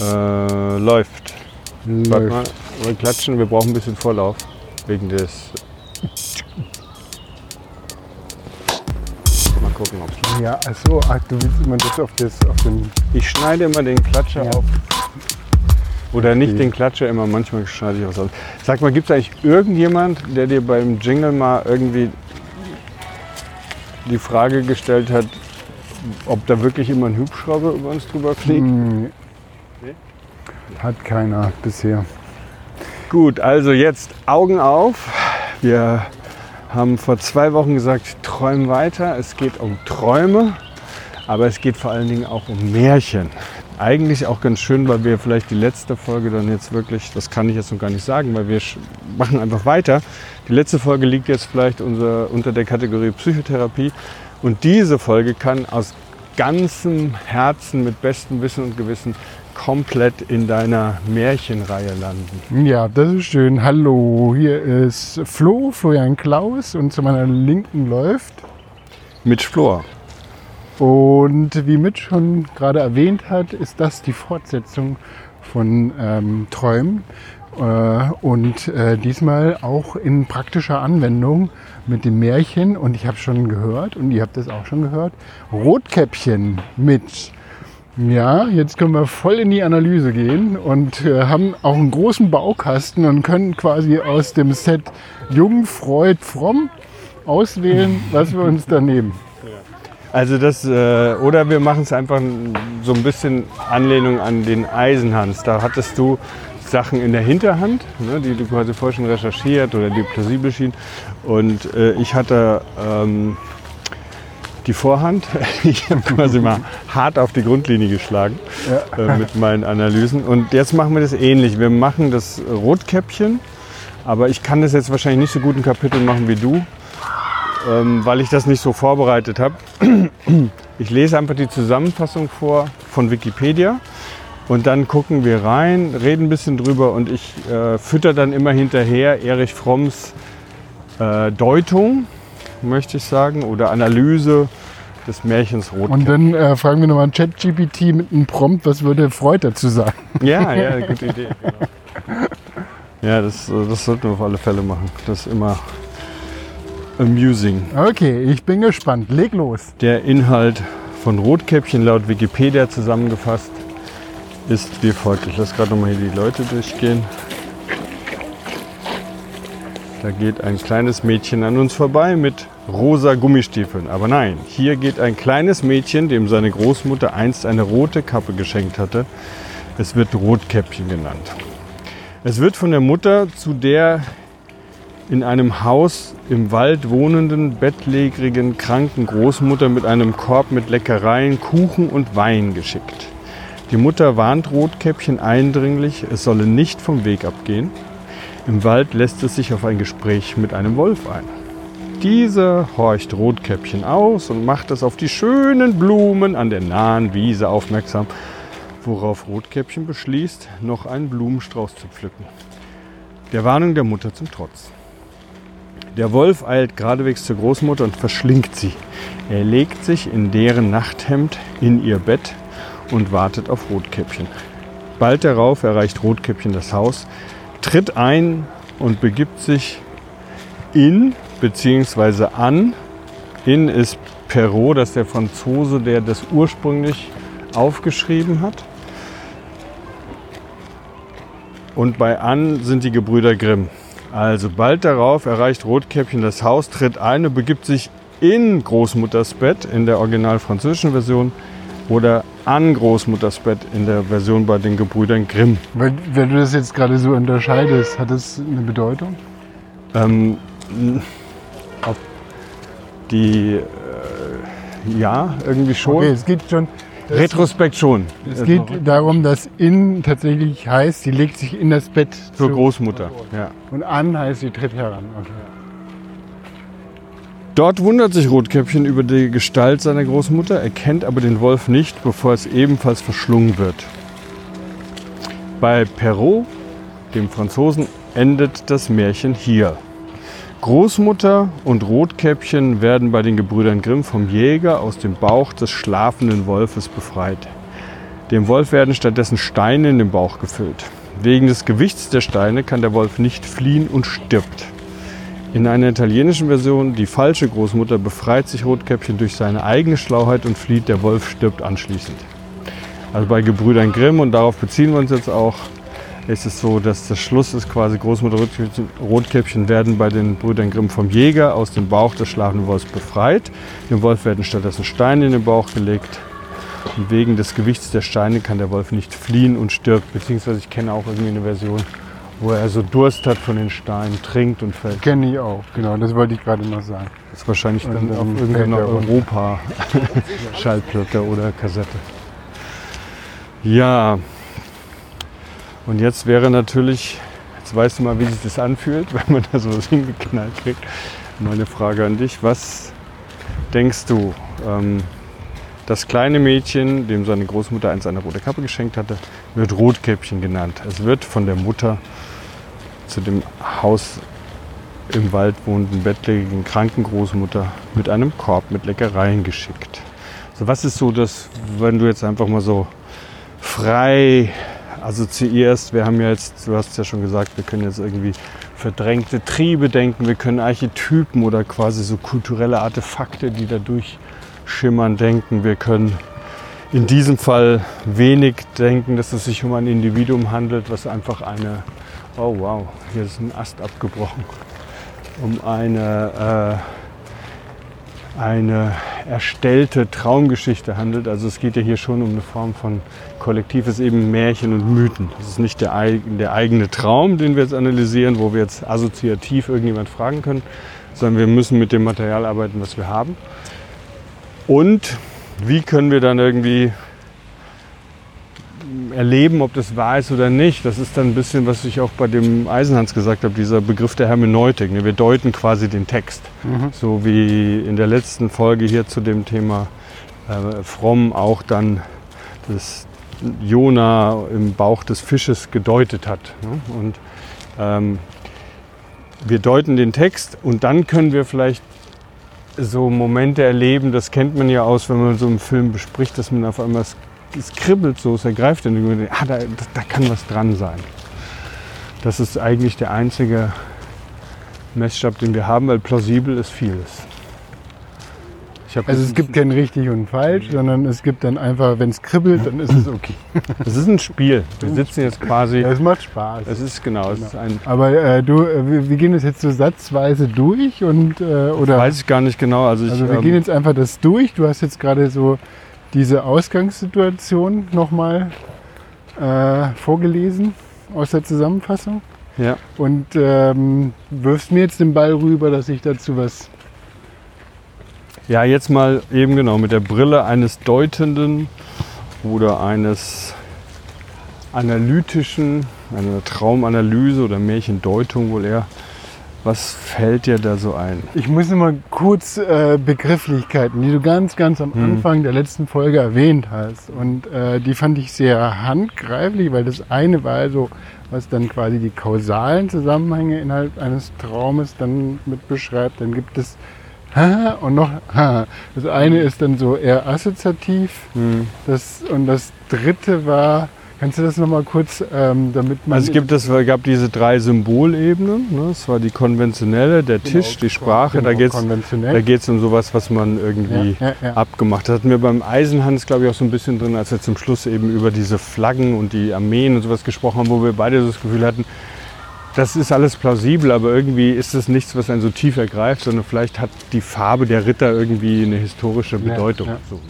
Äh, läuft. Warte mal, Läuft. wir klatschen, wir brauchen ein bisschen Vorlauf. Wegen des. Mal gucken, ob Ja, achso, ach, du willst immer das auf, das, auf den. Ich schneide immer den Klatscher Ja. auf. Oder nicht Okay. den Klatscher immer, manchmal schneide ich was aus. Sag mal, gibt es eigentlich irgendjemand, der dir beim Jingle mal irgendwie die Frage gestellt hat, ob da wirklich immer ein Hubschrauber über uns drüber fliegt? Hm? Hat keiner bisher. Gut, also jetzt Augen auf. Wir haben vor zwei Wochen gesagt, träum weiter. Es geht um Träume, aber es geht vor allen Dingen auch um Märchen. Eigentlich auch ganz schön, weil wir vielleicht die letzte Folge dann jetzt wirklich, das kann ich jetzt noch gar nicht sagen, weil wir machen einfach weiter. Die letzte Folge liegt jetzt vielleicht unser, unter der Kategorie Psychotherapie und diese Folge kann aus ganzem Herzen mit bestem Wissen und Gewissen komplett in deiner Märchenreihe landen. Ja, das ist schön. Hallo, hier ist Flo, Florian Klaus und zu meiner Linken läuft. Mit Flor. Und wie Mitch schon gerade erwähnt hat, ist das die Fortsetzung von ähm, Träumen. Äh, und äh, diesmal auch in praktischer Anwendung mit dem Märchen. Und ich habe schon gehört, und ihr habt das auch schon gehört, Rotkäppchen mit. Ja, jetzt können wir voll in die Analyse gehen und äh, haben auch einen großen Baukasten und können quasi aus dem Set Jung, Freud, Fromm auswählen, was wir uns da nehmen. Also das, äh, oder wir machen es einfach so ein bisschen Anlehnung an den Eisenhans. Da hattest du Sachen in der Hinterhand, ne, die du quasi vorher schon recherchiert oder die plausibel schienen. Und äh, ich hatte ähm, die Vorhand. Ich habe quasi mal hart auf die Grundlinie geschlagen äh, mit meinen Analysen. Und jetzt machen wir das ähnlich. Wir machen das Rotkäppchen, aber ich kann das jetzt wahrscheinlich nicht so gut ein Kapitel machen wie du ähm, weil ich das nicht so vorbereitet habe. Ich lese einfach die Zusammenfassung vor von Wikipedia und dann gucken wir rein, reden ein bisschen drüber und ich äh, fütter dann immer hinterher Erich Fromms äh, Deutung, möchte ich sagen, oder Analyse des Märchens Und Rotkäppchen. dann äh, fragen wir nochmal ChatGPT mit einem Prompt, was würde Freud dazu sagen? Ja, ja, gute Idee. Genau. Ja, das, äh, das sollten wir auf alle Fälle machen. Das ist immer amusing. Okay, ich bin gespannt. Leg los. Der Inhalt von Rotkäppchen laut Wikipedia zusammengefasst ist wie folgt. Ich lasse gerade nochmal hier die Leute durchgehen. Da geht ein kleines Mädchen an uns vorbei mit rosa Gummistiefeln. Aber nein, hier geht ein kleines Mädchen, dem seine Großmutter einst eine rote Kappe geschenkt hatte. Es wird Rotkäppchen genannt. Es wird von der Mutter zu der in einem Haus im Wald wohnenden, bettlägerigen, kranken Großmutter mit einem Korb mit Leckereien, Kuchen und Wein geschickt. Die Mutter warnt Rotkäppchen eindringlich, es solle nicht vom Weg abgehen. Im Wald lässt es sich auf ein Gespräch mit einem Wolf ein. Dieser horcht Rotkäppchen aus und macht es auf die schönen Blumen an der nahen Wiese aufmerksam, worauf Rotkäppchen beschließt, noch einen Blumenstrauß zu pflücken. Der Warnung der Mutter zum Trotz. Der Wolf eilt geradewegs zur Großmutter und verschlingt sie. Er legt sich in deren Nachthemd in ihr Bett und wartet auf Rotkäppchen. Bald darauf erreicht Rotkäppchen das Haus, tritt ein und begibt sich in bzw. an. In ist Perrault, das ist der Franzose, der das ursprünglich aufgeschrieben hat. Und bei An sind die Gebrüder Grimm. Also bald darauf erreicht Rotkäppchen das Haus, tritt ein und begibt sich in Großmutters Bett in der original französischen Version oder an Großmutters Bett in der Version bei den Gebrüdern Grimm. Weil, wenn du das jetzt gerade so unterscheidest, hat das eine Bedeutung? Ähm, die, äh, ja, irgendwie schon. Okay, es geht schon. Retrospekt schon. Es geht darum, dass in tatsächlich heißt, sie legt sich in das Bett Zur zu- Großmutter. Ja. Und an heißt, sie tritt heran. Okay. Dort wundert sich Rotkäppchen über die Gestalt seiner Großmutter, erkennt aber den Wolf nicht, bevor es ebenfalls verschlungen wird. Bei Perrault, dem Franzosen, endet das Märchen hier. Großmutter und Rotkäppchen werden bei den Gebrüdern Grimm vom Jäger aus dem Bauch des schlafenden Wolfes befreit. Dem Wolf werden stattdessen Steine in den Bauch gefüllt. Wegen des Gewichts der Steine kann der Wolf nicht fliehen und stirbt. In einer italienischen Version, die falsche Großmutter, befreit sich Rotkäppchen durch seine eigene Schlauheit und flieht, der Wolf stirbt anschließend. Also bei Gebrüdern Grimm, und darauf beziehen wir uns jetzt auch, ist es so, dass das Schluss ist quasi Großmutter Rotkäppchen, werden bei den Brüdern Grimm vom Jäger aus dem Bauch des schlafenden Wolfs befreit. Dem Wolf werden stattdessen Steine in den Bauch gelegt. Und wegen des Gewichts der Steine kann der Wolf nicht fliehen und stirbt. Beziehungsweise ich kenne auch irgendwie eine Version, wo er so Durst hat von den Steinen, trinkt und fällt. Kenne ich auch, genau, das wollte ich gerade noch sagen. Das ist wahrscheinlich dann Und auf dann irgendeiner fällt er runter. Europa-Schallplatte oder Kassette. Ja, und jetzt wäre natürlich, jetzt weißt du mal, wie sich das anfühlt, wenn man da sowas hingeknallt kriegt. Meine Frage an dich, was denkst du, ähm, das kleine Mädchen, dem seine Großmutter einst eine rote Kappe geschenkt hatte, wird Rotkäppchen genannt. Es wird von der Mutter zu dem Haus im Wald wohnenden bettlägerigen kranken Großmutter mit einem Korb mit Leckereien geschickt. So, was ist so das, wenn du jetzt einfach mal so frei assoziierst? Wir haben ja jetzt, du hast ja schon gesagt, wir können jetzt irgendwie verdrängte Triebe denken, wir können Archetypen oder quasi so kulturelle Artefakte, die da durchschimmern, denken. Wir können in diesem Fall wenig denken, dass es sich um ein Individuum handelt, was einfach eine, oh wow, hier ist ein Ast abgebrochen, um eine, äh, eine erstellte Traumgeschichte handelt. Also es geht ja hier schon um eine Form von kollektives eben Märchen und Mythen. Das ist nicht der, der eigene Traum, den wir jetzt analysieren, wo wir jetzt assoziativ irgendjemand fragen können, sondern wir müssen mit dem Material arbeiten, was wir haben. Und wie können wir dann irgendwie erleben, ob das wahr ist oder nicht. Das ist dann ein bisschen, was ich auch bei dem Eisenhans gesagt habe, dieser Begriff der Hermeneutik. ne? Wir deuten quasi den Text. So wie in der letzten Folge hier zu dem Thema äh, Fromm auch dann das Jona im Bauch des Fisches gedeutet hat. Ne? Und ähm, wir deuten den Text und dann können wir vielleicht so Momente erleben, das kennt man ja aus, wenn man so einen Film bespricht, dass man auf einmal, es, es kribbelt so, es ergreift irgendwie, ah, da, da kann was dran sein. Das ist eigentlich der einzige Messstab, den wir haben, weil plausibel ist vieles. Also es gibt kein richtig und falsch, sondern es gibt dann einfach, wenn es kribbelt, dann ist es okay. es ist ein Spiel. Wir sitzen jetzt quasi, Ja, es macht Spaß. es ist genau, es ist ein, Aber äh, du, äh, wir, wir gehen das jetzt so satzweise durch und äh, oder weiß ich gar nicht genau, also ich, also wir ähm, gehen jetzt einfach das durch. Du hast jetzt gerade so diese Ausgangssituation nochmal äh, vorgelesen aus der Zusammenfassung ja. und ähm, wirfst mir jetzt den Ball rüber, dass ich dazu was. Ja, jetzt mal eben genau mit der Brille eines Deutenden oder eines analytischen, einer Traumanalyse oder Märchendeutung wohl eher. Was fällt dir da so ein? Ich muss mal kurz äh, Begrifflichkeiten, die du ganz, ganz am Hm. Anfang der letzten Folge erwähnt hast. Und äh, die fand ich sehr handgreiflich, weil das eine war so, was dann quasi die kausalen Zusammenhänge innerhalb eines Traumes dann mit beschreibt. Dann gibt es und noch. Das eine ist dann so eher assoziativ. Das, und das dritte war, kannst du das noch mal kurz, ähm, damit man... Also es gibt, es gab diese drei Symbolebenen. Ne? Es war die konventionelle, der Tisch, die Sprache. genau, da geht es konventionell. da geht's um sowas, was man irgendwie Ja, ja, ja. abgemacht hat. Das hatten wir beim Eisenhans, glaube ich, auch so ein bisschen drin, als wir zum Schluss eben über diese Flaggen und die Armeen und sowas gesprochen haben, wo wir beide so das Gefühl hatten, das ist alles plausibel, aber irgendwie ist es nichts, was einen so tief ergreift, sondern vielleicht hat die Farbe der Ritter irgendwie eine historische Bedeutung. So, ne?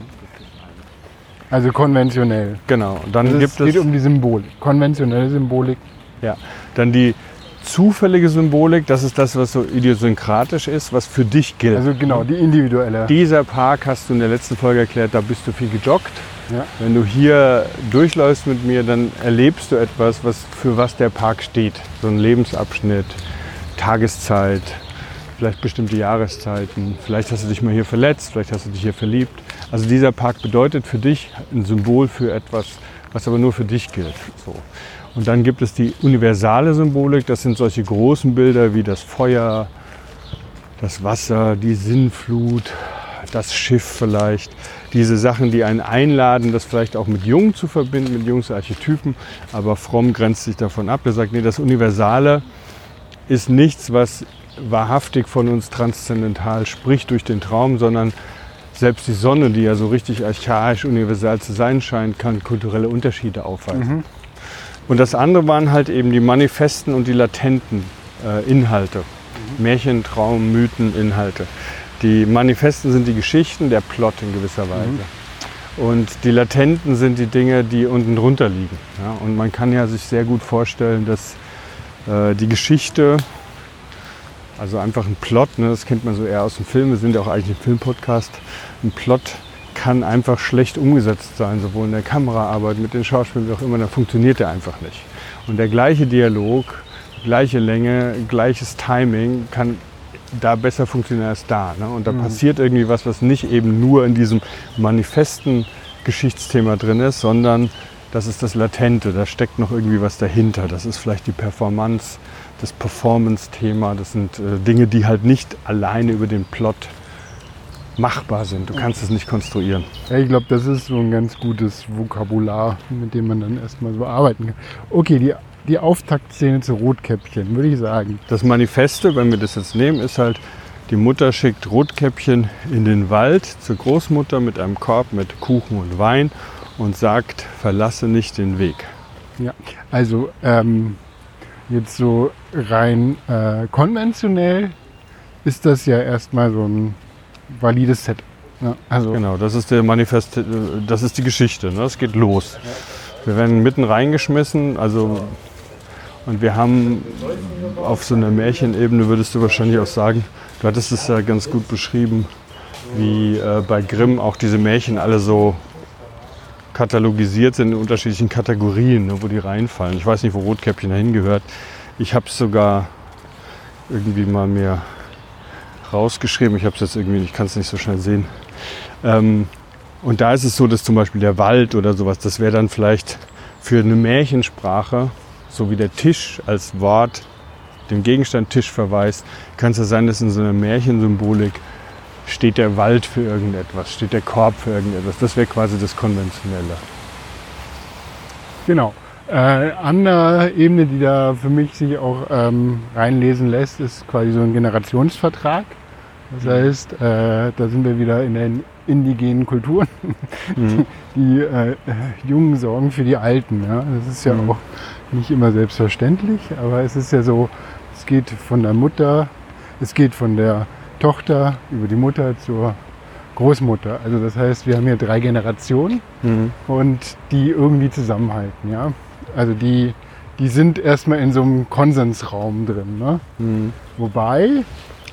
Also konventionell. Genau. Dann Also gibt es geht um die Symbolik. Konventionelle Symbolik. ja, dann die zufällige Symbolik. Das ist das, was so idiosynkratisch ist, was für dich gilt. Also genau, die individuelle. Dieser Park hast du in der letzten Folge erklärt, da bist du viel gejoggt. Ja. Wenn du hier durchläufst mit mir, dann erlebst du etwas, was für was der Park steht. So ein Lebensabschnitt, Tageszeit, vielleicht bestimmte Jahreszeiten. Vielleicht hast du dich mal hier verletzt, vielleicht hast du dich hier verliebt. Also dieser Park bedeutet für dich ein Symbol für etwas, was aber nur für dich gilt. So. Und dann gibt es die universale Symbolik. Das sind solche großen Bilder wie das Feuer, das Wasser, die Sinnflut, das Schiff vielleicht. diese Sachen, die einen einladen, das vielleicht auch mit Jungen zu verbinden, mit Jungsarchetypen. Aber Fromm grenzt sich davon ab. Er sagt, nee, das Universale ist nichts, was wahrhaftig von uns transzendental spricht durch den Traum, sondern selbst die Sonne, die ja so richtig archaisch universal zu sein scheint, kann kulturelle Unterschiede aufweisen. Mhm. Und das andere waren halt eben die manifesten und die latenten äh, Inhalte. Märchen, Traum, Mythen, Inhalte. Die manifesten sind die Geschichten, der Plot in gewisser Weise. Und die latenten sind die Dinge, die unten drunter liegen. Ja, und man kann ja sich sehr gut vorstellen, dass äh, die Geschichte, also einfach ein Plot, ne, das kennt man so eher aus dem Film, wir sind ja auch eigentlich ein Filmpodcast, ein Plot kann einfach schlecht umgesetzt sein, sowohl in der Kameraarbeit mit den Schauspielern wie auch immer, da funktioniert der einfach nicht. Und der gleiche Dialog, gleiche Länge, gleiches Timing kann da besser funktionieren als da. Ne? Und da passiert irgendwie was, was nicht eben nur in diesem manifesten Geschichtsthema drin ist, sondern das ist das Latente, da steckt noch irgendwie was dahinter. Das ist vielleicht die Performance, das Performance-Thema, das sind äh, Dinge, die halt nicht alleine über den Plot machbar sind. Du kannst es nicht konstruieren. Ja, ich glaube, das ist so ein ganz gutes Vokabular, mit dem man dann erstmal so arbeiten kann. Okay, die, die Auftaktszene zu Rotkäppchen, würde ich sagen. Das Manifeste, wenn wir das jetzt nehmen, ist halt, die Mutter schickt Rotkäppchen in den Wald zur Großmutter mit einem Korb mit Kuchen und Wein und sagt, verlasse nicht den Weg. Ja, also ähm, jetzt so rein äh, konventionell ist das ja erstmal so ein valides Set. Ja, also Genau, das ist der Manifest, äh, das ist die Geschichte. Ne? Es geht los. Wir werden mitten reingeschmissen, also und wir haben auf so einer Märchenebene würdest du wahrscheinlich auch sagen, du hattest es ja ganz gut beschrieben, wie äh, bei Grimm auch diese Märchen alle so katalogisiert sind in unterschiedlichen Kategorien, ne, wo die reinfallen. Ich weiß nicht, wo Rotkäppchen dahin gehört. Ich habe es sogar irgendwie mal mir rausgeschrieben. Ich habe es jetzt irgendwie, ich kann es nicht so schnell sehen. Ähm, und da ist es so, dass zum Beispiel der Wald oder sowas, das wäre dann vielleicht für eine Märchensprache, so wie der Tisch als Wort dem Gegenstand Tisch verweist, kann es ja sein, dass in so einer Märchensymbolik steht der Wald für irgendetwas, steht der Korb für irgendetwas. Das wäre quasi das Konventionelle. Genau. Äh, andere Ebene, die da für mich sich auch ähm, reinlesen lässt, ist quasi so ein Generationsvertrag. Das heißt, äh, da sind wir wieder in den indigenen Kulturen. Mhm. Die äh, äh, Jungen sorgen für die Alten. Ja? Das ist ja Mhm. auch nicht immer selbstverständlich, aber es ist ja so, es geht von der Mutter, es geht von der Tochter über die Mutter zur Großmutter. Also das heißt, wir haben hier drei Generationen Mhm. und die irgendwie zusammenhalten. Ja? Also die, die sind erstmal in so einem Konsensraum drin. Ne? Mhm. Wobei,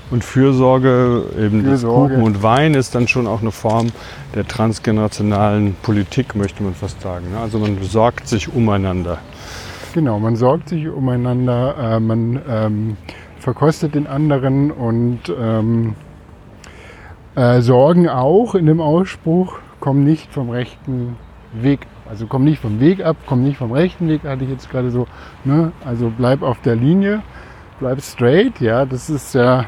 Und Fürsorge, eben Fürsorge. Kuchen und Wein ist dann schon auch eine Form der transgenerationalen Politik, möchte man fast sagen. ne? Also man sorgt sich umeinander. genau, man sorgt sich umeinander, äh, man ähm, verkostet den anderen und ähm, äh, sorgen auch in dem Ausspruch, komm nicht vom rechten Weg. Also komm nicht vom Weg ab, komm nicht vom rechten Weg, hatte ich jetzt gerade so. Ne? Also bleib auf der Linie, bleib straight, ja, das ist ja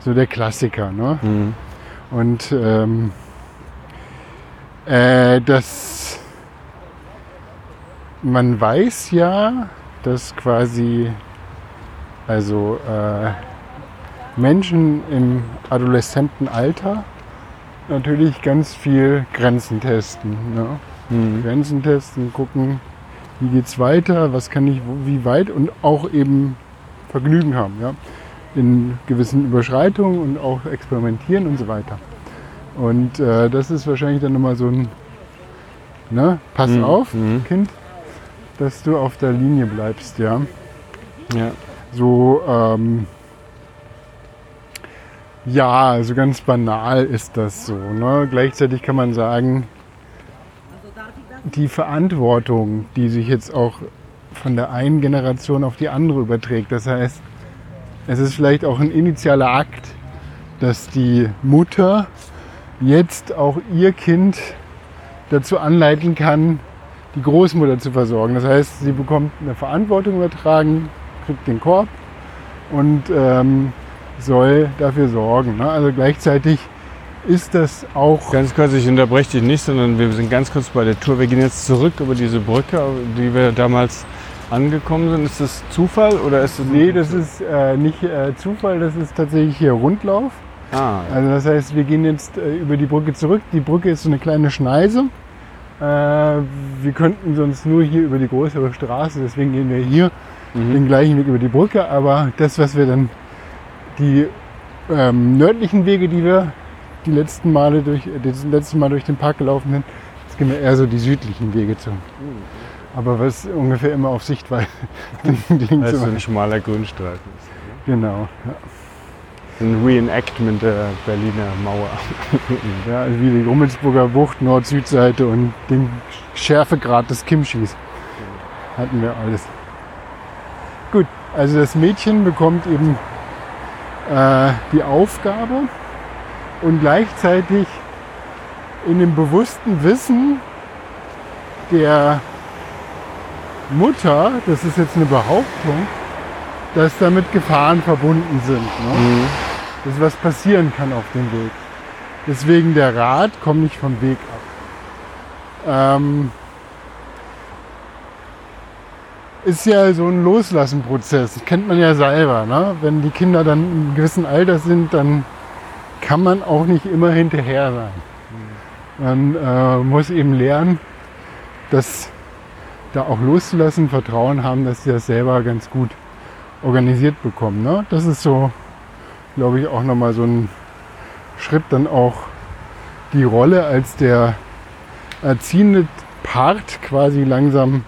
so der Klassiker. Ne? Mhm. Und ähm, äh, das, man weiß ja, dass quasi also äh, Menschen im Adoleszentenalter natürlich ganz viel Grenzen testen. Ne? Mhm. Grenzen testen, gucken, wie geht's weiter, was kann ich, wo- wie weit und auch eben Vergnügen haben, ja, in gewissen Überschreitungen und auch experimentieren und so weiter. Und äh, das ist wahrscheinlich dann nochmal so ein, ne, pass Mhm, auf, mhm. Kind, dass du auf der Linie bleibst, ja. Ja. So, ähm, ja, also ganz banal ist das so. Ne? Gleichzeitig kann man sagen, die Verantwortung, die sich jetzt auch von der einen Generation auf die andere überträgt. Das heißt, es ist vielleicht auch ein initialer Akt, dass die Mutter jetzt auch ihr Kind dazu anleiten kann, die Großmutter zu versorgen. Das heißt, sie bekommt eine Verantwortung übertragen, kriegt den Korb und ähm, soll dafür sorgen. Ne? Also gleichzeitig ist das auch Ganz kurz, ich unterbreche dich nicht, sondern wir sind ganz kurz bei der Tour. Wir gehen jetzt zurück über diese Brücke, die wir damals angekommen sind. Ist das Zufall oder ist das Nee, das ist äh, nicht äh, Zufall, das ist tatsächlich hier Rundlauf. Ah, Also das heißt, wir gehen jetzt äh, über die Brücke zurück. Die Brücke ist so eine kleine Schneise. Äh, wir könnten sonst nur hier über die größere Straße, deswegen gehen wir hier Mhm. den gleichen Weg über die Brücke. Aber das, was wir dann, die ähm, nördlichen Wege, die wir die letzten Male durch, das letzte Mal durch den Park gelaufen sind, jetzt gehen wir eher so die südlichen Wege zu. Aber was ungefähr immer auf Sichtweise links das ist immer- ein schmaler Grünstreifen. ist. Genau. Ja. Ein Reenactment der Berliner Mauer. Ja, wie die Rummelsburger Bucht, Nord-Süd-Seite und den Schärfegrad des Kimchis. Hatten wir alles. Gut, also das Mädchen bekommt eben äh, die Aufgabe und gleichzeitig in dem bewussten Wissen der Mutter, das ist jetzt eine Behauptung, dass damit Gefahren verbunden sind. Ne? dass was passieren kann auf dem Weg. Deswegen der Rat, komm nicht vom Weg ab. Ähm, ist ja so ein Loslassenprozess. Das kennt man ja selber. Ne? Wenn die Kinder dann in einem gewissen Alter sind, dann kann man auch nicht immer hinterher sein. Man äh, muss eben lernen, das da auch loszulassen, Vertrauen haben, dass sie das selber ganz gut organisiert bekommen. Ne? Das ist so glaube ich, auch nochmal so ein Schritt, dann auch die Rolle als der erziehende Part quasi langsam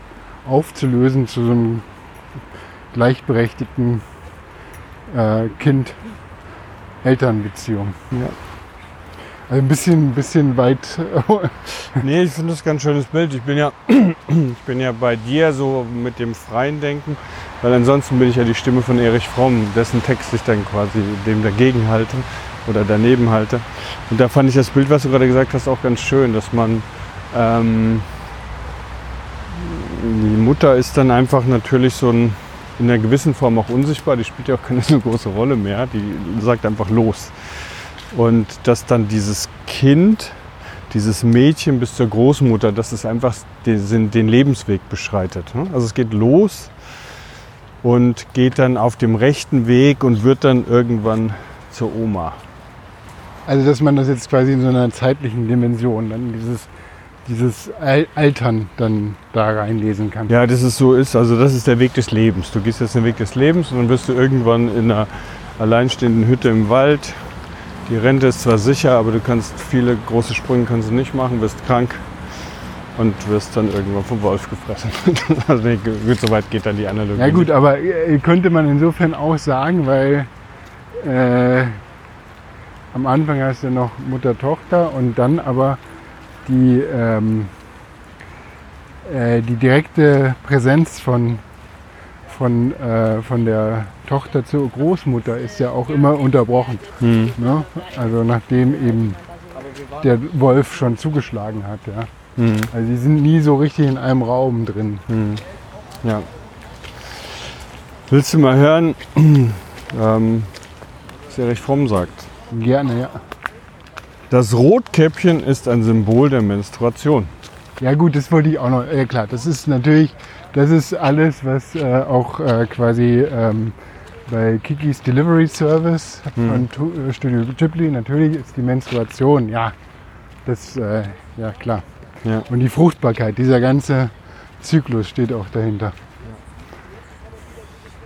aufzulösen zu so einem gleichberechtigten äh, Kind-Eltern-Beziehung. Ja. Also ein bisschen, ein bisschen weit. Nee, ich finde das ein ganz schönes Bild. Ich bin ja, ich bin ja bei dir so mit dem freien Denken, weil ansonsten bin ich ja die Stimme von Erich Fromm, dessen Text ich dann quasi dem dagegen halte oder daneben halte. Und da fand ich das Bild, was du gerade gesagt hast, auch ganz schön, dass man ähm, die Mutter ist dann einfach natürlich so ein, in einer gewissen Form auch unsichtbar, die spielt ja auch keine so große Rolle mehr, die sagt einfach los. Und dass dann dieses Kind dieses Mädchen bis zur Großmutter, dass es einfach den, den Lebensweg beschreitet. ne? Also es geht los und geht dann auf dem rechten Weg und wird dann irgendwann zur Oma. Also dass man das jetzt quasi in so einer zeitlichen Dimension, dann dieses, dieses Al- Altern dann da reinlesen kann. Ja, dass es so ist, also das ist der Weg des Lebens. Du gehst jetzt den Weg des Lebens und dann wirst du irgendwann in einer alleinstehenden Hütte im Wald. Die Rente ist zwar sicher, aber du kannst viele große Sprünge kannst du nicht machen, wirst krank und wirst dann irgendwann vom Wolf gefressen. also nee, gut, so weit geht dann die Analogie. Ja gut, aber äh, könnte man insofern auch sagen, weil äh, am Anfang hast du noch Mutter-Tochter und dann aber die, ähm, äh, die direkte Präsenz von, von, äh, von der Tochter zur Großmutter ist ja auch immer unterbrochen. Hm. Ne? Also nachdem eben der Wolf schon zugeschlagen hat. Ja? Hm. Also die sind nie so richtig in einem Raum drin. Hm. Ja. Willst du mal hören, ähm, was Erich Fromm sagt? Gerne, ja. Das Rotkäppchen ist ein Symbol der Menstruation. Ja gut, das wollte ich auch noch. Ja klar, das ist natürlich, das ist alles, was äh, auch äh, quasi ähm, bei Kikis Delivery Service Hm. von äh, Studio Ghibli natürlich ist die Menstruation. Ja, das, äh, ja klar. Ja. Und die Fruchtbarkeit, dieser ganze Zyklus steht auch dahinter.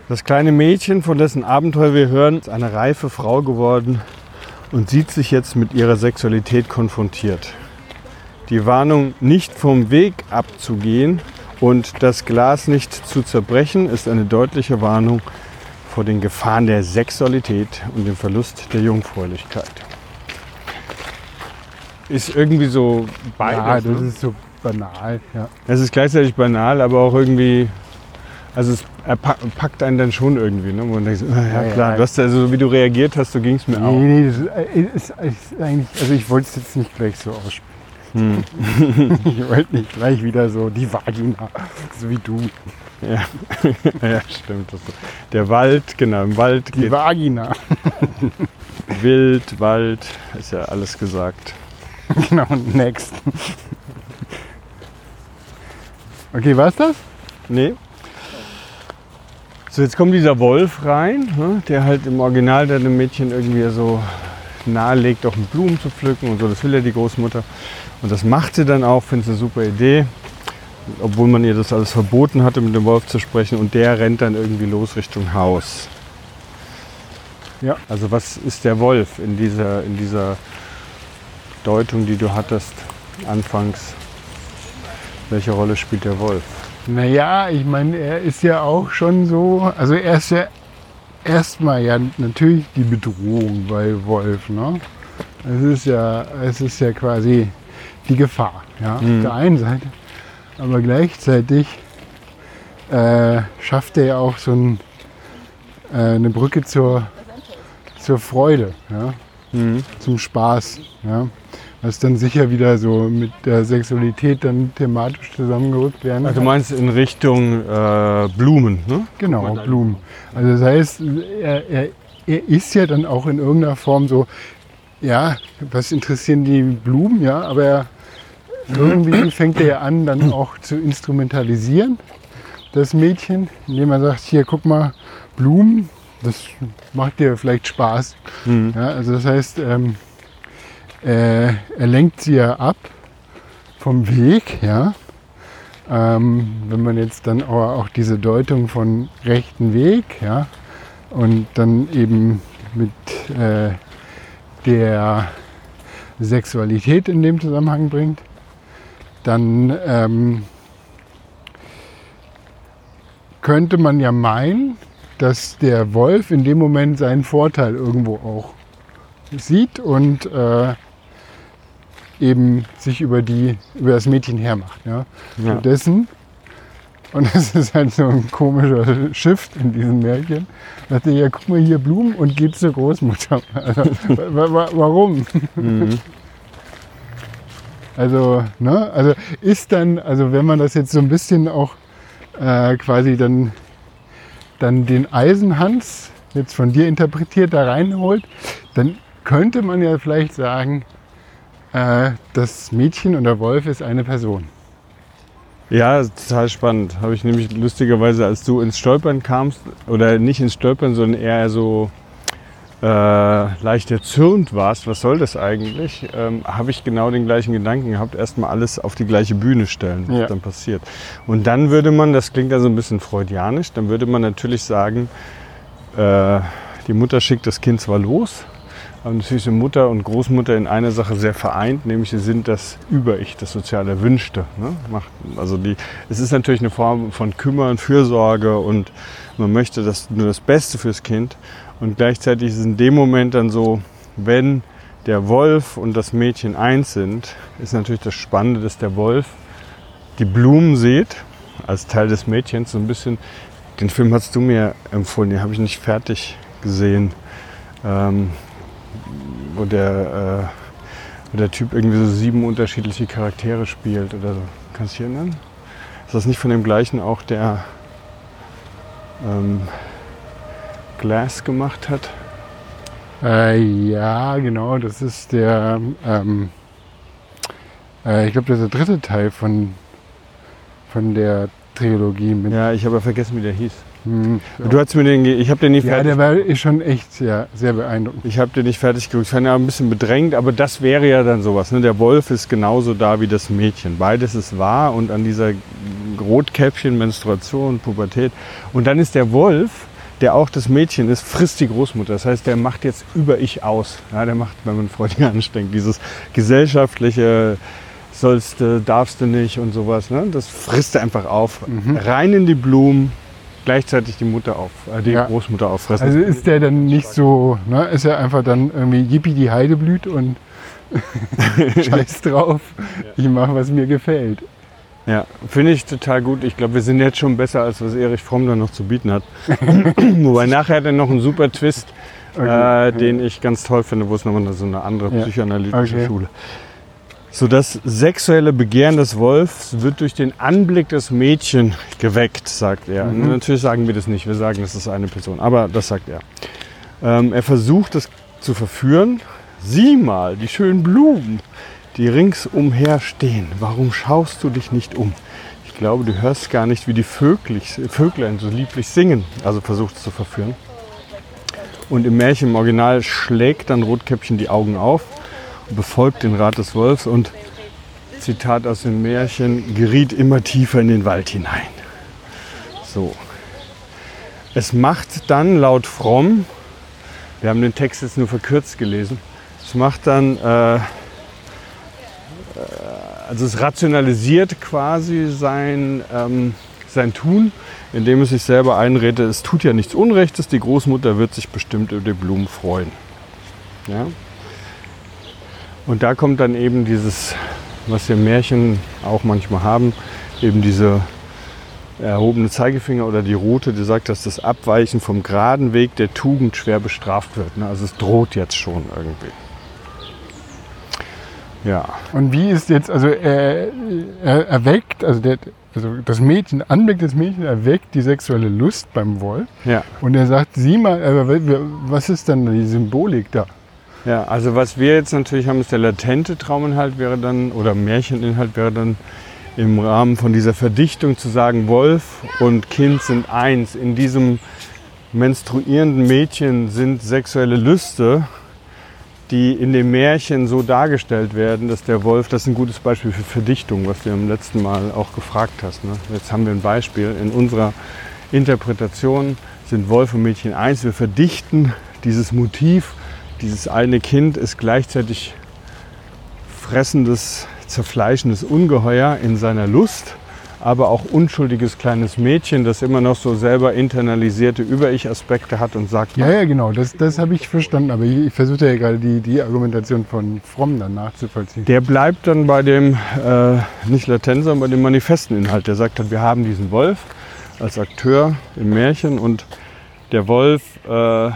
Das kleine Mädchen, von dessen Abenteuer wir hören, ist eine reife Frau geworden und sieht sich jetzt mit ihrer Sexualität konfrontiert. Die Warnung, nicht vom Weg abzugehen und das Glas nicht zu zerbrechen, ist eine deutliche Warnung vor den Gefahren der Sexualität und dem Verlust der Jungfräulichkeit. Ist irgendwie so beides. ja, das ne? ist so banal. Ja. Es ist gleichzeitig banal, aber auch irgendwie. Also es pack- packt einen dann schon irgendwie, ne? man denkt, ja Ja, klar, ja. du hast also, wie du reagiert hast, so ging es mir Nee, auch. nee, das ist, äh, ist, ist eigentlich, also ich wollte es jetzt nicht gleich so aussprechen. Hm. Ich wollte nicht gleich wieder so die Vagina, so wie du. Ja. ja, stimmt. Der Wald, genau, im Wald Die. Vagina. Wild, Wald, ist ja alles gesagt. genau, next. Okay, war's das? Nee. So, jetzt kommt dieser Wolf rein, ne, der halt im Original dann dem Mädchen irgendwie so nahelegt, auch mit Blumen zu pflücken und so. Das will ja die Großmutter. Und das macht sie dann auch, finde ich eine super Idee. Obwohl man ihr das alles verboten hatte, mit dem Wolf zu sprechen. Und der rennt dann irgendwie los Richtung Haus. Ja. Also was ist der Wolf in dieser, in dieser Deutung, die du hattest anfangs? Welche Rolle spielt der Wolf? Naja, ich meine, er ist ja auch schon so, also er ist ja erstmal ja natürlich die Bedrohung bei Wolf. Ne? Es, ist ja, es ist ja quasi die Gefahr. Ja? Auf der einen Seite. Aber gleichzeitig äh, schafft er ja auch so ein, äh, eine Brücke zur, zur Freude, ja? zum Spaß. Ja? Was dann sicher wieder so mit der Sexualität dann thematisch zusammengerückt werden Ach, du kann. meinst in Richtung äh, Blumen, ne? Genau, Blumen. Also das heißt, er, er, er ist ja dann auch in irgendeiner Form so, ja, was interessieren die Blumen, ja, aber er, irgendwie fängt er ja an, dann auch zu instrumentalisieren, das Mädchen, indem er sagt, hier, guck mal, Blumen, das macht dir vielleicht Spaß. Ja, also das heißt, ähm, äh, er lenkt sie ja ab vom Weg, ja. Ähm, wenn man jetzt dann auch diese Deutung von rechten Weg, ja, und dann eben mit äh, der Sexualität in dem Zusammenhang bringt, dann ähm, könnte man ja meinen, dass der Wolf in dem Moment seinen Vorteil irgendwo auch sieht und äh, eben sich über, die, über das Mädchen hermacht. Ja. Ja. Stattdessen, und das ist halt so ein komischer Shift in diesem Märchen, sagt er, ja guck mal hier Blumen und geht zur Großmutter. Also, wa wa warum? Mhm. Also, ne, also ist dann, also wenn man das jetzt so ein bisschen auch äh, quasi dann, dann den Eisenhans jetzt von dir interpretiert da reinholt, dann könnte man ja vielleicht sagen, äh, das Mädchen und der Wolf ist eine Person. Ja, total spannend. Habe ich nämlich lustigerweise, als du ins Stolpern kamst, oder nicht ins Stolpern, sondern eher so äh, leicht erzürnt warst, was soll das eigentlich, ähm, habe ich genau den gleichen Gedanken gehabt, erstmal alles auf die gleiche Bühne stellen, was Ja. dann passiert. Und dann würde man, das klingt ja so ein bisschen freudianisch, dann würde man natürlich sagen, äh, die Mutter schickt das Kind zwar los, aber natürlich sind Mutter und Großmutter in einer Sache sehr vereint, nämlich sie sind das Über-Ich, das sozial Erwünschte. Ne? Also die, es ist natürlich eine Form von Kümmern, Fürsorge und man möchte das, nur das Beste fürs Kind. Und gleichzeitig ist es in dem Moment dann so, wenn der Wolf und das Mädchen eins sind, ist natürlich das Spannende, dass der Wolf die Blumen sieht, als Teil des Mädchens, so ein bisschen. Den Film hast du mir empfohlen, den habe ich nicht fertig gesehen. Ähm, wo der, äh, wo der Typ irgendwie so sieben unterschiedliche Charaktere spielt oder so. Kannst du dich erinnern? Ist das nicht von dem gleichen auch, der ähm, Glass gemacht hat? Äh, ja, genau, das ist der, ähm, äh, ich glaube, das ist der dritte Teil von, von der Trilogie mit. Ja, ich habe ja vergessen, wie der hieß. Hm, Du hast mir den, ich habe den nie ja, fertig der war ist schon echt sehr, sehr beeindruckend. Ich habe den nicht fertig geguckt. Ich fand ihn ein bisschen bedrängt, aber das wäre ja dann sowas. Ne? Der Wolf ist genauso da wie das Mädchen. Beides ist wahr und an dieser Rotkäppchen, Menstruation, Pubertät. Und dann ist der Wolf, der auch das Mädchen ist, frisst die Großmutter. Das heißt, der macht jetzt über ich aus. Ja, der macht, wenn man freudianisch denkt, dieses gesellschaftliche sollst du, darfst du nicht und sowas. Ne? Das frisst er einfach auf. Rein in die Blumen, gleichzeitig die Mutter auf, äh, die Ja. Großmutter auffressen. Also ist der dann nicht so, ne, ist er einfach dann irgendwie Yippie die Heide blüht und scheiß drauf, ich mache, was mir gefällt. Ja, finde ich total gut. Ich glaube, wir sind jetzt schon besser, als was Erich Fromm da noch zu bieten hat. Wobei nachher hat er noch einen super Twist, Okay. äh, den ich ganz toll finde, wo es nochmal so eine andere Ja. psychoanalytische Okay. Schule. So das sexuelle Begehren des Wolfs wird durch den Anblick des Mädchen geweckt, sagt er. Mhm. Natürlich sagen wir das nicht, wir sagen, das ist eine Person, aber das sagt er. Ähm, er versucht, das zu verführen. Sieh mal, die schönen Blumen, die ringsumher stehen. Warum schaust du dich nicht um? Ich glaube, du hörst gar nicht, wie die Vöglich, Vöglein so lieblich singen. Also versucht es zu verführen. Und im Märchen im Original schlägt dann Rotkäppchen die Augen auf befolgt den Rat des Wolfs und Zitat aus dem Märchen, geriet immer tiefer in den Wald hinein. So. Es macht dann laut Fromm, wir haben den Text jetzt nur verkürzt gelesen, es macht dann, äh, äh, also es rationalisiert quasi sein, ähm, sein Tun, indem es sich selber einredet, es tut ja nichts Unrechtes, die Großmutter wird sich bestimmt über die Blumen freuen. Ja? Und da kommt dann eben dieses was wir Märchen auch manchmal haben, eben diese erhobene Zeigefinger oder die rote, die sagt, dass das Abweichen vom geraden Weg der Tugend schwer bestraft wird. Ne? Also es droht jetzt schon irgendwie. Ja. Und wie ist jetzt, also er, er erweckt, also, der, also das Mädchen, Anblick des Mädchens erweckt die sexuelle Lust beim Wolf. Ja. Und er sagt, sieh mal, was ist denn die Symbolik da? Ja, also was wir jetzt natürlich haben, ist der latente Trauminhalt wäre dann, oder Märcheninhalt wäre dann im Rahmen von dieser Verdichtung zu sagen, Wolf und Kind sind eins. In diesem menstruierenden Mädchen sind sexuelle Lüste, die in dem Märchen so dargestellt werden, dass der Wolf, das ist ein gutes Beispiel für Verdichtung, was du im letzten Mal auch gefragt hast. Ne? Jetzt haben wir ein Beispiel. In unserer Interpretation sind Wolf und Mädchen eins. Wir verdichten dieses Motiv dieses eine Kind ist gleichzeitig fressendes, zerfleischendes Ungeheuer in seiner Lust, aber auch unschuldiges kleines Mädchen, das immer noch so selber internalisierte Über-Ich-Aspekte hat und sagt, ja, ja, genau, das, das habe ich verstanden, aber ich, ich versuche ja gerade die, die Argumentation von Fromm dann nachzuvollziehen. Der bleibt dann bei dem, äh, nicht latent, sondern bei dem manifesten Inhalt. Der sagt dann, wir haben diesen Wolf als Akteur im Märchen und der Wolf äh,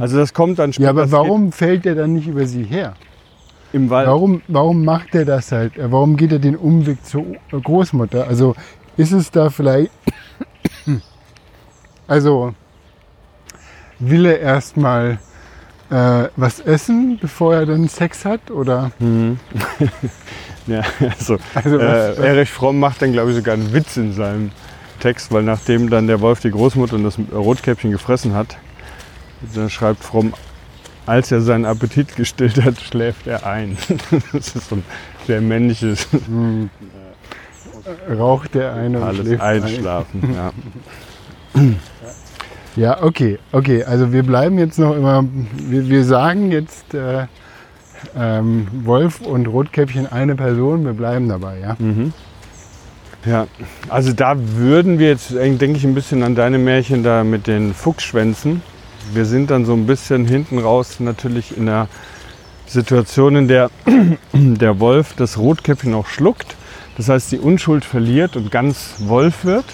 also das kommt dann später. Ja, aber warum fällt er dann nicht über sie her? Im Wald. Warum, warum macht er das halt? Warum geht er den Umweg zur Großmutter? Also ist es da vielleicht. Also will er erstmal äh, was essen, bevor er dann Sex hat? Oder? Mhm. ja, also, also was, äh, Erich Fromm macht dann, glaube ich, sogar einen Witz in seinem Text, weil nachdem dann der Wolf die Großmutter und das Rotkäppchen gefressen hat, da schreibt Fromm, als er seinen Appetit gestillt hat, schläft er ein. Das ist so ein sehr männliches. Hm. Raucht der eine und Alles schläft einschlafen. Ein. Ja. ja, okay, okay. Also wir bleiben jetzt noch immer. Wir, wir sagen jetzt äh, ähm, Wolf und Rotkäppchen eine Person. Wir bleiben dabei, ja. Mhm. Ja, also da würden wir jetzt, denke ich, ein bisschen an deine Märchen da mit den Fuchsschwänzen wir sind dann so ein bisschen hinten raus natürlich in der Situation, in der der Wolf das Rotkäppchen auch schluckt. Das heißt, die Unschuld verliert und ganz Wolf wird.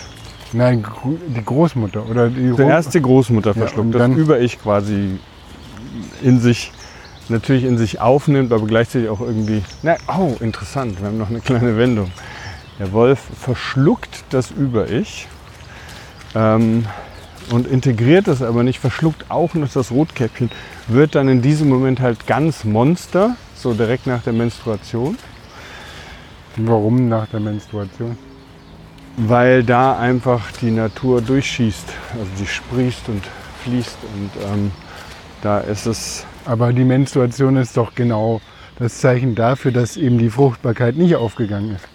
Nein, die Großmutter oder die Zuerst die Großmutter verschluckt, ja, das Über-Ich quasi in sich, natürlich in sich aufnimmt, aber gleichzeitig auch irgendwie. Na, oh, interessant, wir haben noch eine kleine Wendung. Der Wolf verschluckt das Über-Ich. Ähm, und integriert es aber nicht, verschluckt auch noch das Rotkäppchen, wird dann in diesem Moment halt ganz Monster, so direkt nach der Menstruation. Warum nach der Menstruation? Weil da einfach die Natur durchschießt, also die sprießt und fließt und ähm, da ist es. Aber die Menstruation ist doch genau das Zeichen dafür, dass eben die Fruchtbarkeit nicht aufgegangen ist.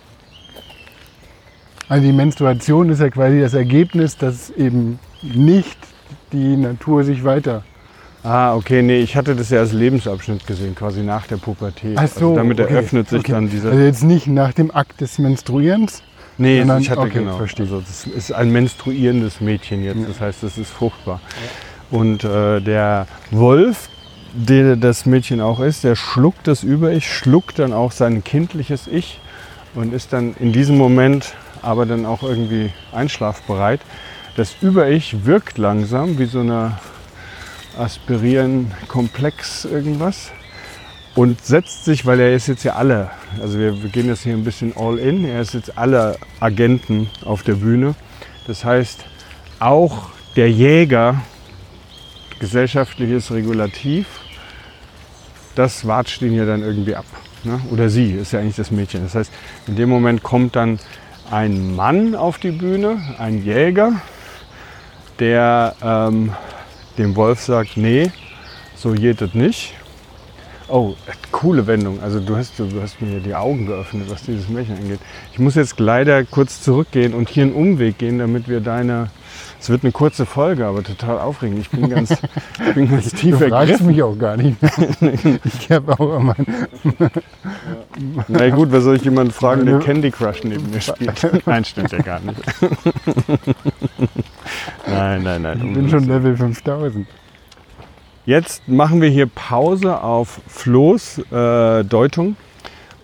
Also die Menstruation ist ja quasi das Ergebnis, dass eben nicht die Natur sich weiter. Ah, okay, nee, ich hatte das ja als Lebensabschnitt gesehen, quasi nach der Pubertät. Ach so, also damit okay, eröffnet sich okay. dann dieser. Also jetzt nicht nach dem Akt des Menstruierens? Nee, sondern, ich hatte okay, genau. Verstehe. Also das ist ein menstruierendes Mädchen jetzt, das heißt, es ist fruchtbar. Und äh, der Wolf, der das Mädchen auch ist, der schluckt das Über-Ich, schluckt dann auch sein kindliches Ich und ist dann in diesem Moment aber dann auch irgendwie einschlafbereit. Das Über-Ich wirkt langsam wie so eine Aspirieren-Komplex irgendwas und setzt sich, weil er ist jetzt ja alle, also wir, gehen jetzt hier ein bisschen all in, er ist jetzt alle Agenten auf der Bühne. Das heißt, auch der Jäger gesellschaftliches Regulativ, das watscht ihn ja dann irgendwie ab. Ne? Oder sie ist ja eigentlich das Mädchen. Das heißt, in dem Moment kommt dann ein Mann auf die Bühne, ein Jäger, der ähm, dem Wolf sagt, nee, so geht es nicht. Oh, coole Wendung. Also du hast, du hast mir die Augen geöffnet, was dieses Märchen angeht. Ich muss jetzt leider kurz zurückgehen und hier einen Umweg gehen, damit wir deine... Es wird eine kurze Folge, aber total aufregend. Ich bin ganz, ich bin ganz tief Du ergriffen. mich auch gar nicht mehr. Ich habe auch immer. Na gut, wer soll ich jemanden fragen, der Candy Crush neben mir spielt? Nein, stimmt ja gar nicht. nein, nein, nein. Ich bin schon Level 5000. Jetzt machen wir hier Pause auf Flo's äh, Deutung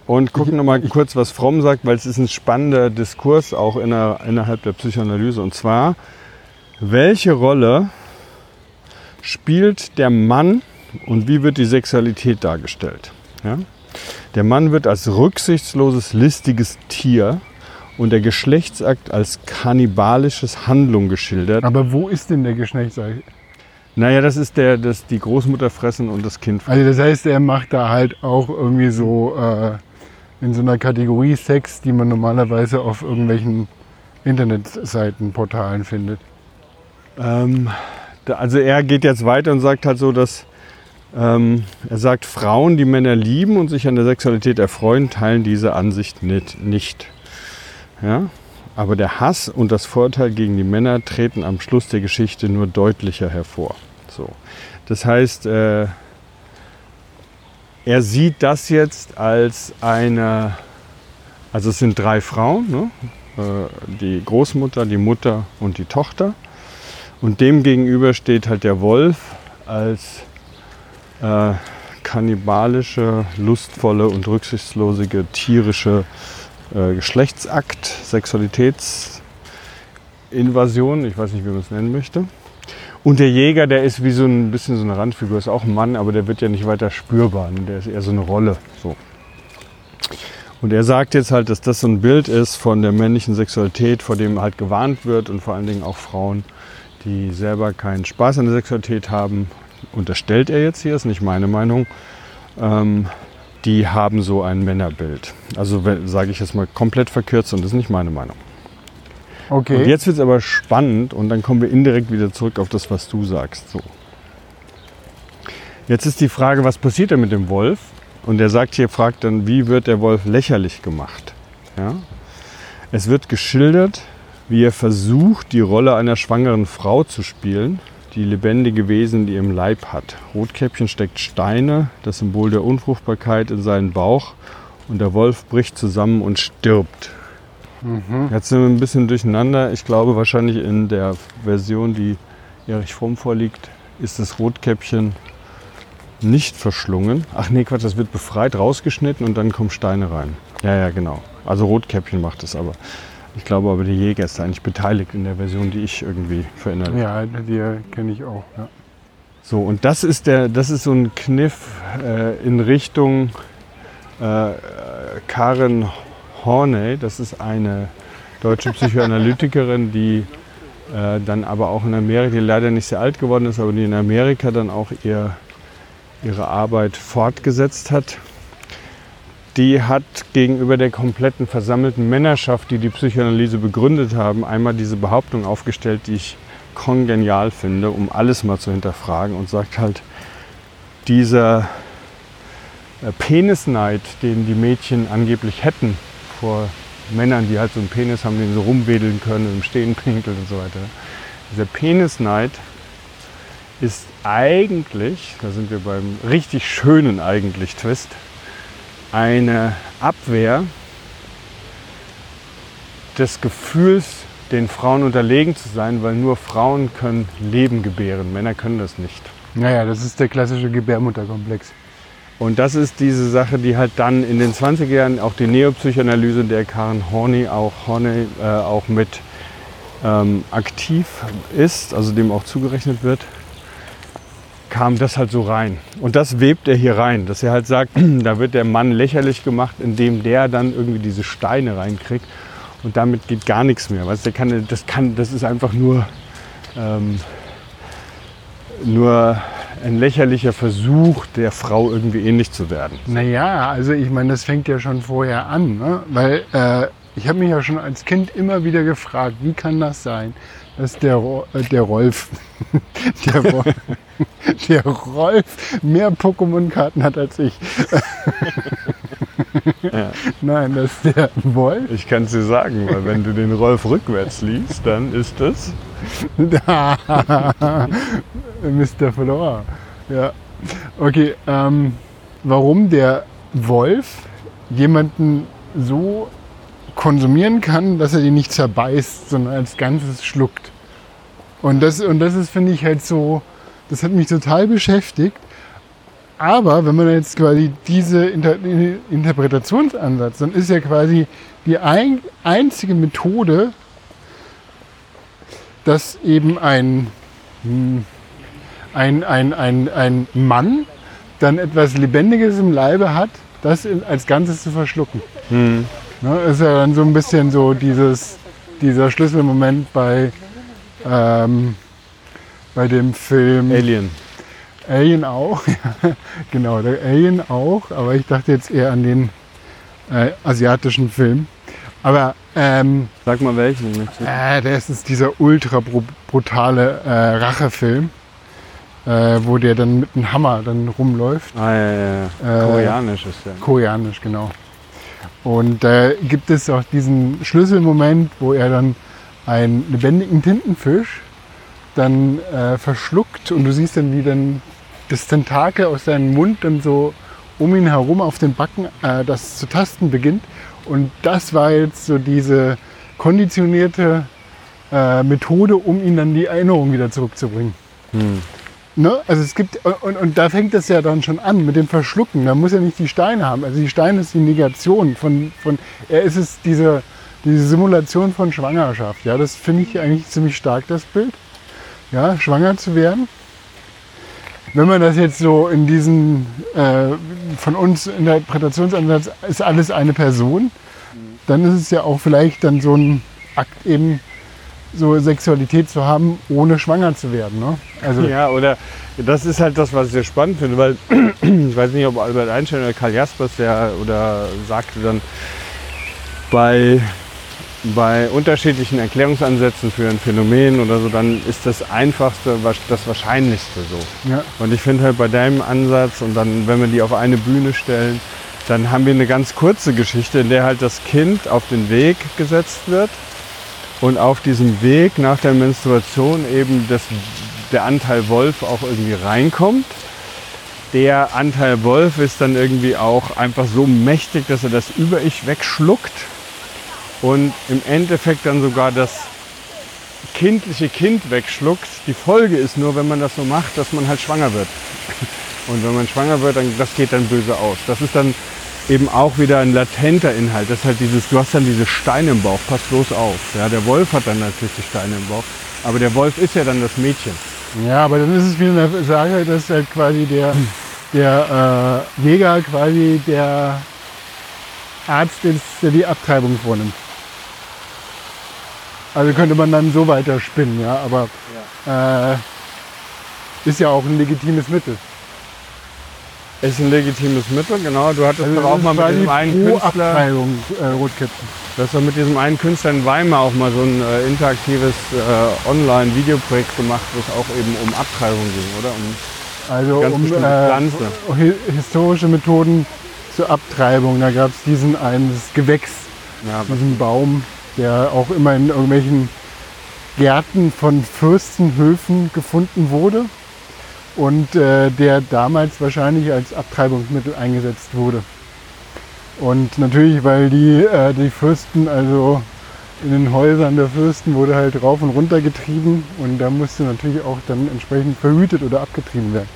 und gucken nochmal kurz, was Fromm sagt, weil es ist ein spannender Diskurs auch inner, innerhalb der Psychoanalyse. Und zwar, welche Rolle spielt der Mann und wie wird die Sexualität dargestellt? Ja? Der Mann wird als rücksichtsloses, listiges Tier und der Geschlechtsakt als kannibalisches Handlung geschildert. Aber wo ist denn der Geschlechtsakt? Naja, das ist der, das die Großmutter fressen und das Kind Also das heißt, er macht da halt auch irgendwie so äh, in so einer Kategorie Sex, die man normalerweise auf irgendwelchen Internetseiten, Portalen findet. Ähm, da, also er geht jetzt weiter und sagt halt so, dass ähm, er sagt, Frauen, die Männer lieben und sich an der Sexualität erfreuen, teilen diese Ansicht nicht. nicht. Ja? Aber der Hass und das Vorteil gegen die Männer treten am Schluss der Geschichte nur deutlicher hervor. So. Das heißt, äh, er sieht das jetzt als eine, also es sind drei Frauen, ne? äh, die Großmutter, die Mutter und die Tochter. Und dem gegenüber steht halt der Wolf als äh, kannibalische, lustvolle und rücksichtslose tierische äh, Geschlechtsakt, Sexualitätsinvasion, ich weiß nicht, wie man es nennen möchte. Und der Jäger, der ist wie so ein bisschen so eine Randfigur, ist auch ein Mann, aber der wird ja nicht weiter spürbar. Ne? Der ist eher so eine Rolle. So. Und er sagt jetzt halt, dass das so ein Bild ist von der männlichen Sexualität, vor dem halt gewarnt wird und vor allen Dingen auch Frauen, die selber keinen Spaß an der Sexualität haben, unterstellt er jetzt hier, ist nicht meine Meinung, ähm, die haben so ein Männerbild. Also sage ich jetzt mal komplett verkürzt und das ist nicht meine Meinung. Okay. Und jetzt wird es aber spannend und dann kommen wir indirekt wieder zurück auf das, was du sagst. So. Jetzt ist die Frage, was passiert denn mit dem Wolf? Und er sagt hier, fragt dann, wie wird der Wolf lächerlich gemacht? Ja? Es wird geschildert, wie er versucht, die Rolle einer schwangeren Frau zu spielen, die lebendige Wesen, die im Leib hat. Rotkäppchen steckt Steine, das Symbol der Unfruchtbarkeit, in seinen Bauch und der Wolf bricht zusammen und stirbt. Jetzt sind wir ein bisschen durcheinander. Ich glaube wahrscheinlich in der Version, die Erich Fromm vorliegt, ist das Rotkäppchen nicht verschlungen. Ach nee, Quatsch, das wird befreit, rausgeschnitten und dann kommen Steine rein. Ja, ja, genau. Also Rotkäppchen macht es aber. Ich glaube aber, der Jäger ist da eigentlich beteiligt in der Version, die ich irgendwie verinnerliche. ja, die kenne ich auch. Ja. So, und das ist, der, das ist so ein Kniff äh, in Richtung äh, Karen Horney. Das ist eine deutsche Psychoanalytikerin, die äh, dann aber auch in Amerika, die leider nicht sehr alt geworden ist, aber die in Amerika dann auch ihr, ihre Arbeit fortgesetzt hat. Die hat gegenüber der kompletten versammelten Männerschaft, die die Psychoanalyse begründet haben, einmal diese Behauptung aufgestellt, die ich kongenial finde, um alles mal zu hinterfragen und sagt halt, dieser äh, Penisneid, den die Mädchen angeblich hätten vor Männern, die halt so einen Penis haben, den so rumwedeln können im Stehen pinkeln und so weiter. Dieser Penisneid ist eigentlich, da sind wir beim richtig schönen eigentlich Twist, eine Abwehr des Gefühls, den Frauen unterlegen zu sein, weil nur Frauen können Leben gebären, Männer können das nicht. Naja, das ist der klassische Gebärmutterkomplex. Und das ist diese Sache, die halt dann in den 20er Jahren auch die Neopsychoanalyse, der Karen Horney auch, Horney, äh, auch mit ähm, aktiv ist, also dem auch zugerechnet wird, kam das halt so rein. Und das webt er hier rein, dass er halt sagt, da wird der Mann lächerlich gemacht, indem der dann irgendwie diese Steine reinkriegt und damit geht gar nichts mehr. Weißt, der kann, das, kann, das ist einfach nur ähm, nur ein lächerlicher Versuch, der Frau irgendwie ähnlich zu werden. Naja, also ich meine, das fängt ja schon vorher an, ne? weil äh, ich habe mich ja schon als Kind immer wieder gefragt, wie kann das sein, dass der, Ro äh, der Rolf, der, Ro der Rolf mehr Pokémon-Karten hat als ich. Ja. Nein, dass der Wolf Ich kann es dir sagen, weil wenn du den Rolf rückwärts liest, dann ist es. Mr. Floor. Ja. Okay, ähm, warum der Wolf jemanden so konsumieren kann, dass er den nicht zerbeißt, sondern als Ganzes schluckt. Und das, und das ist, finde ich, halt so, das hat mich total beschäftigt. Aber wenn man jetzt quasi diese Inter Interpretationsansatz, dann ist ja quasi die ein, einzige Methode, dass eben ein, hm, ein, ein, ein, ein Mann dann etwas Lebendiges im Leibe hat, das als Ganzes zu verschlucken. Hm. Ne, ist ja dann so ein bisschen so dieses, dieser Schlüsselmoment bei, ähm, bei dem Film Alien. Alien auch. genau, der Alien auch, aber ich dachte jetzt eher an den äh, asiatischen Film. Aber ähm, Sag mal welchen. äh, das ist dieser ultra bru brutale äh, Rachefilm, äh, wo der dann mit einem Hammer dann rumläuft. Ah, ja, ja, ja. Äh, Koreanisch ist der. Koreanisch, genau. Und äh, gibt es auch diesen Schlüsselmoment, wo er dann einen lebendigen Tintenfisch dann äh, verschluckt und du siehst dann, wie dann das Tentakel aus seinem Mund dann so um ihn herum auf den Backen äh, das zu tasten beginnt. Und das war jetzt so diese konditionierte äh, Methode, um ihn dann die Erinnerung wieder zurückzubringen. Hm. Ne? Also es gibt, und, und da fängt es ja dann schon an mit dem Verschlucken. Da muss er nicht die Steine haben. Also die Steine ist die Negation von, von er ist es diese, diese Simulation von Schwangerschaft. Ja, das finde ich eigentlich ziemlich stark, das Bild. Ja, schwanger zu werden. Wenn man das jetzt so in diesen, äh, von uns Interpretationsansatz, ist alles eine Person, dann ist es ja auch vielleicht dann so ein Akt eben, so Sexualität zu haben, ohne schwanger zu werden. Ne? Also, Ja, oder das ist halt das, was ich sehr spannend finde, weil ich weiß nicht, ob Albert Einstein oder Karl Jaspers der oder sagte dann bei bei unterschiedlichen Erklärungsansätzen für ein Phänomen oder so, dann ist das einfachste das wahrscheinlichste so. ja, Und ich finde halt bei deinem Ansatz und dann, wenn wir die auf eine Bühne stellen, dann haben wir eine ganz kurze Geschichte, in der halt das Kind auf den Weg gesetzt wird und auf diesem Weg nach der Menstruation eben das, der Anteil Wolf auch irgendwie reinkommt. Der Anteil Wolf ist dann irgendwie auch einfach so mächtig, dass er das Über-Ich wegschluckt und im Endeffekt dann sogar das kindliche Kind wegschluckt. Die Folge ist nur, wenn man das so macht, dass man halt schwanger wird. Und wenn man schwanger wird, dann das geht dann böse aus. Das ist dann eben auch wieder ein latenter Inhalt. Das ist halt dieses, du hast dann diese Steine im Bauch, pass bloß auf. Ja, der Wolf hat dann natürlich die Steine im Bauch. Aber der Wolf ist ja dann das Mädchen. ja, aber dann ist es wie eine Sache, dass halt quasi der, der äh, Jäger quasi der Arzt ist, der die Abtreibung vornimmt. Also könnte man dann so weiter spinnen, ja, aber Äh, ist ja auch ein legitimes Mittel. Ist ein legitimes Mittel, genau. Du hattest Also doch auch das mal mit diesem einen Künstler, äh, Rotkäppchen. du hast doch mit diesem einen Künstler in Weimar auch mal so ein äh, interaktives äh, Online-Videoprojekt gemacht, wo es auch eben um Abtreibung ging, oder? Um, Also Ganz um bestimmte äh, Pflanze. hi historische Methoden zur Abtreibung. Da gab es diesen eines Gewächs, ja, diesen Baum, der auch immer in irgendwelchen Gärten von Fürstenhöfen gefunden wurde und äh, der damals wahrscheinlich als Abtreibungsmittel eingesetzt wurde. Und natürlich, weil die, äh, die Fürsten, also in den Häusern der Fürsten wurde halt rauf und runter getrieben und da musste natürlich auch dann entsprechend verhütet oder abgetrieben werden.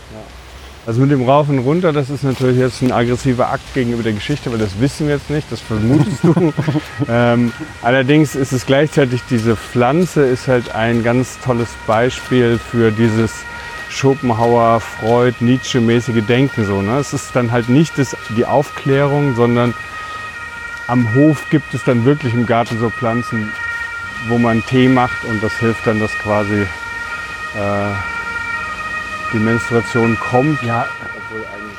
Also mit dem Rauf und Runter, das ist natürlich jetzt ein aggressiver Akt gegenüber der Geschichte, weil das wissen wir jetzt nicht, das vermutest du. ähm, allerdings ist es gleichzeitig, diese Pflanze ist halt ein ganz tolles Beispiel für dieses Schopenhauer, Freud, Nietzsche-mäßige Denken. So, ne? Es ist dann halt nicht das, die Aufklärung, sondern am Hof gibt es dann wirklich im Garten so Pflanzen, wo man Tee macht und das hilft dann, das quasi äh, die Menstruation kommt. Ja,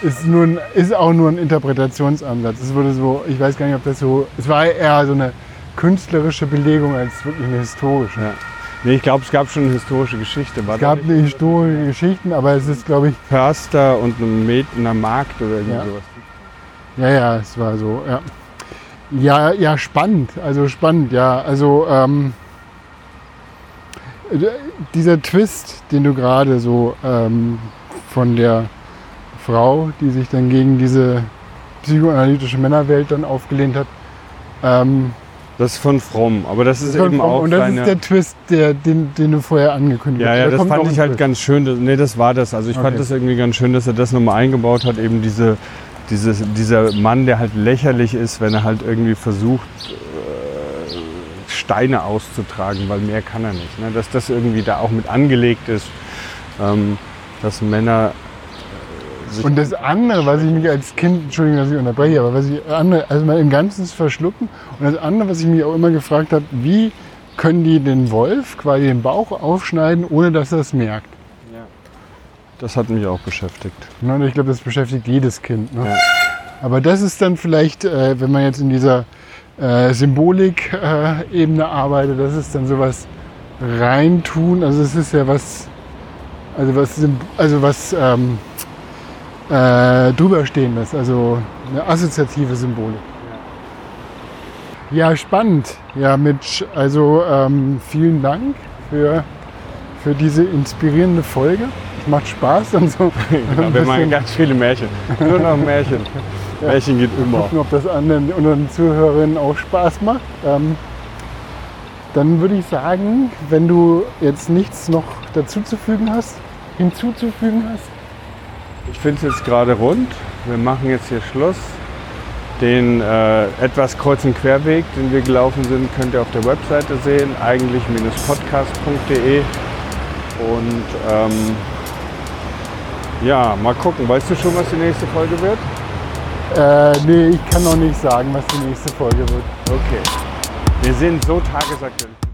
ist, nur ein, ist auch nur ein Interpretationsansatz. Es wurde so, ich weiß gar nicht, ob das so. Es war eher so eine künstlerische Belegung als wirklich eine historische. Ja. Nee, ich glaube, es gab schon eine historische Geschichte. War Es gab nicht historische Geschichten, aber es ist, glaube ich, Förster und ein Mäd einer Markt oder irgendwie Ja. sowas. Ja, ja, es war so, ja. Ja, ja, spannend, also spannend, ja. Also ähm, äh, dieser Twist, den du gerade so ähm, von der Frau, die sich dann gegen diese psychoanalytische Männerwelt dann aufgelehnt hat, ähm, Das ist von Fromm, aber das ist eben auch und das seine... ist der Twist, der, den, den du vorher angekündigt Ja, hast. ja, Da das fand ich halt Twist. ganz schön. Das, nee, das war das. Also ich fand Okay. das irgendwie ganz schön, dass er das nochmal eingebaut hat. Eben diese, dieses, dieser Mann, der halt lächerlich ist, wenn er halt irgendwie versucht, äh, Steine auszutragen, weil mehr kann er nicht. Ne? Dass das irgendwie da auch mit angelegt ist, ähm, dass Männer sich Und das andere, was ich mich als Kind, Entschuldigung, dass ich unterbreche, aber was ich andere, also mal im Ganzen verschlucken. Und das andere, was ich mich auch immer gefragt habe, wie können die den Wolf quasi den Bauch aufschneiden, ohne dass er es merkt? das hat mich auch beschäftigt. Ne, und ich glaube, das beschäftigt jedes Kind. Ne? Ja. Aber das ist dann vielleicht, äh, wenn man jetzt in dieser äh, Symbolik-Ebene arbeitet, das ist dann sowas reintun. Also es ist ja was, also was, also was ähm, äh, drüberstehendes, also eine assoziative Symbolik. Ja, spannend. Ja, Mitch, also ähm, vielen Dank für, für diese inspirierende Folge. Es macht Spaß und so. Genau, wir machen ganz viele Märchen. Nur noch Märchen. Märchen geht immer. gucken, ob das anderen unseren Zuhörerinnen auch Spaß macht. Ähm, dann würde ich sagen, wenn du jetzt nichts noch dazuzufügen hast, hinzuzufügen hast, Ich finde es jetzt gerade rund. Wir machen jetzt hier Schluss. Den äh, etwas und querweg, den wir gelaufen sind, könnt ihr auf der Webseite sehen, eigentlich-podcast.de. Und ähm, ja, mal gucken. Weißt du schon, was die nächste Folge wird? äh, nee, ich kann noch nicht sagen, was die nächste Folge wird. Okay. Wir sind so tagesaktuell.